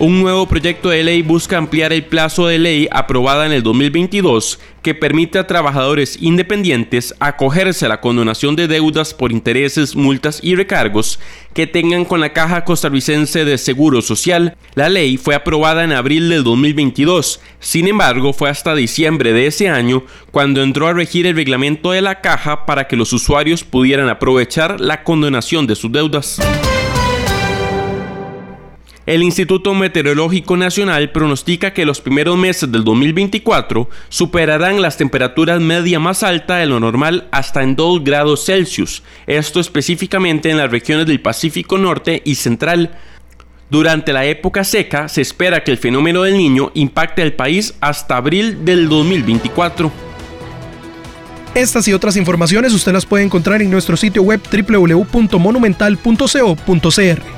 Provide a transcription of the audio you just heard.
Un nuevo proyecto de ley busca ampliar el plazo de ley aprobada en el 2022 que permite a trabajadores independientes acogerse a la condonación de deudas por intereses, multas y recargos que tengan con la Caja Costarricense de Seguro Social. La ley fue aprobada en abril del 2022, sin embargo fue hasta diciembre de ese año cuando entró a regir el reglamento de la Caja para que los usuarios pudieran aprovechar la condonación de sus deudas. El Instituto Meteorológico Nacional pronostica que los primeros meses del 2024 superarán las temperaturas media más alta de lo normal hasta en 2 grados Celsius, esto específicamente en las regiones del Pacífico Norte y Central. Durante la época seca se espera que el fenómeno del niño impacte al país hasta abril del 2024. Estas y otras informaciones usted las puede encontrar en nuestro sitio web www.monumental.co.cr.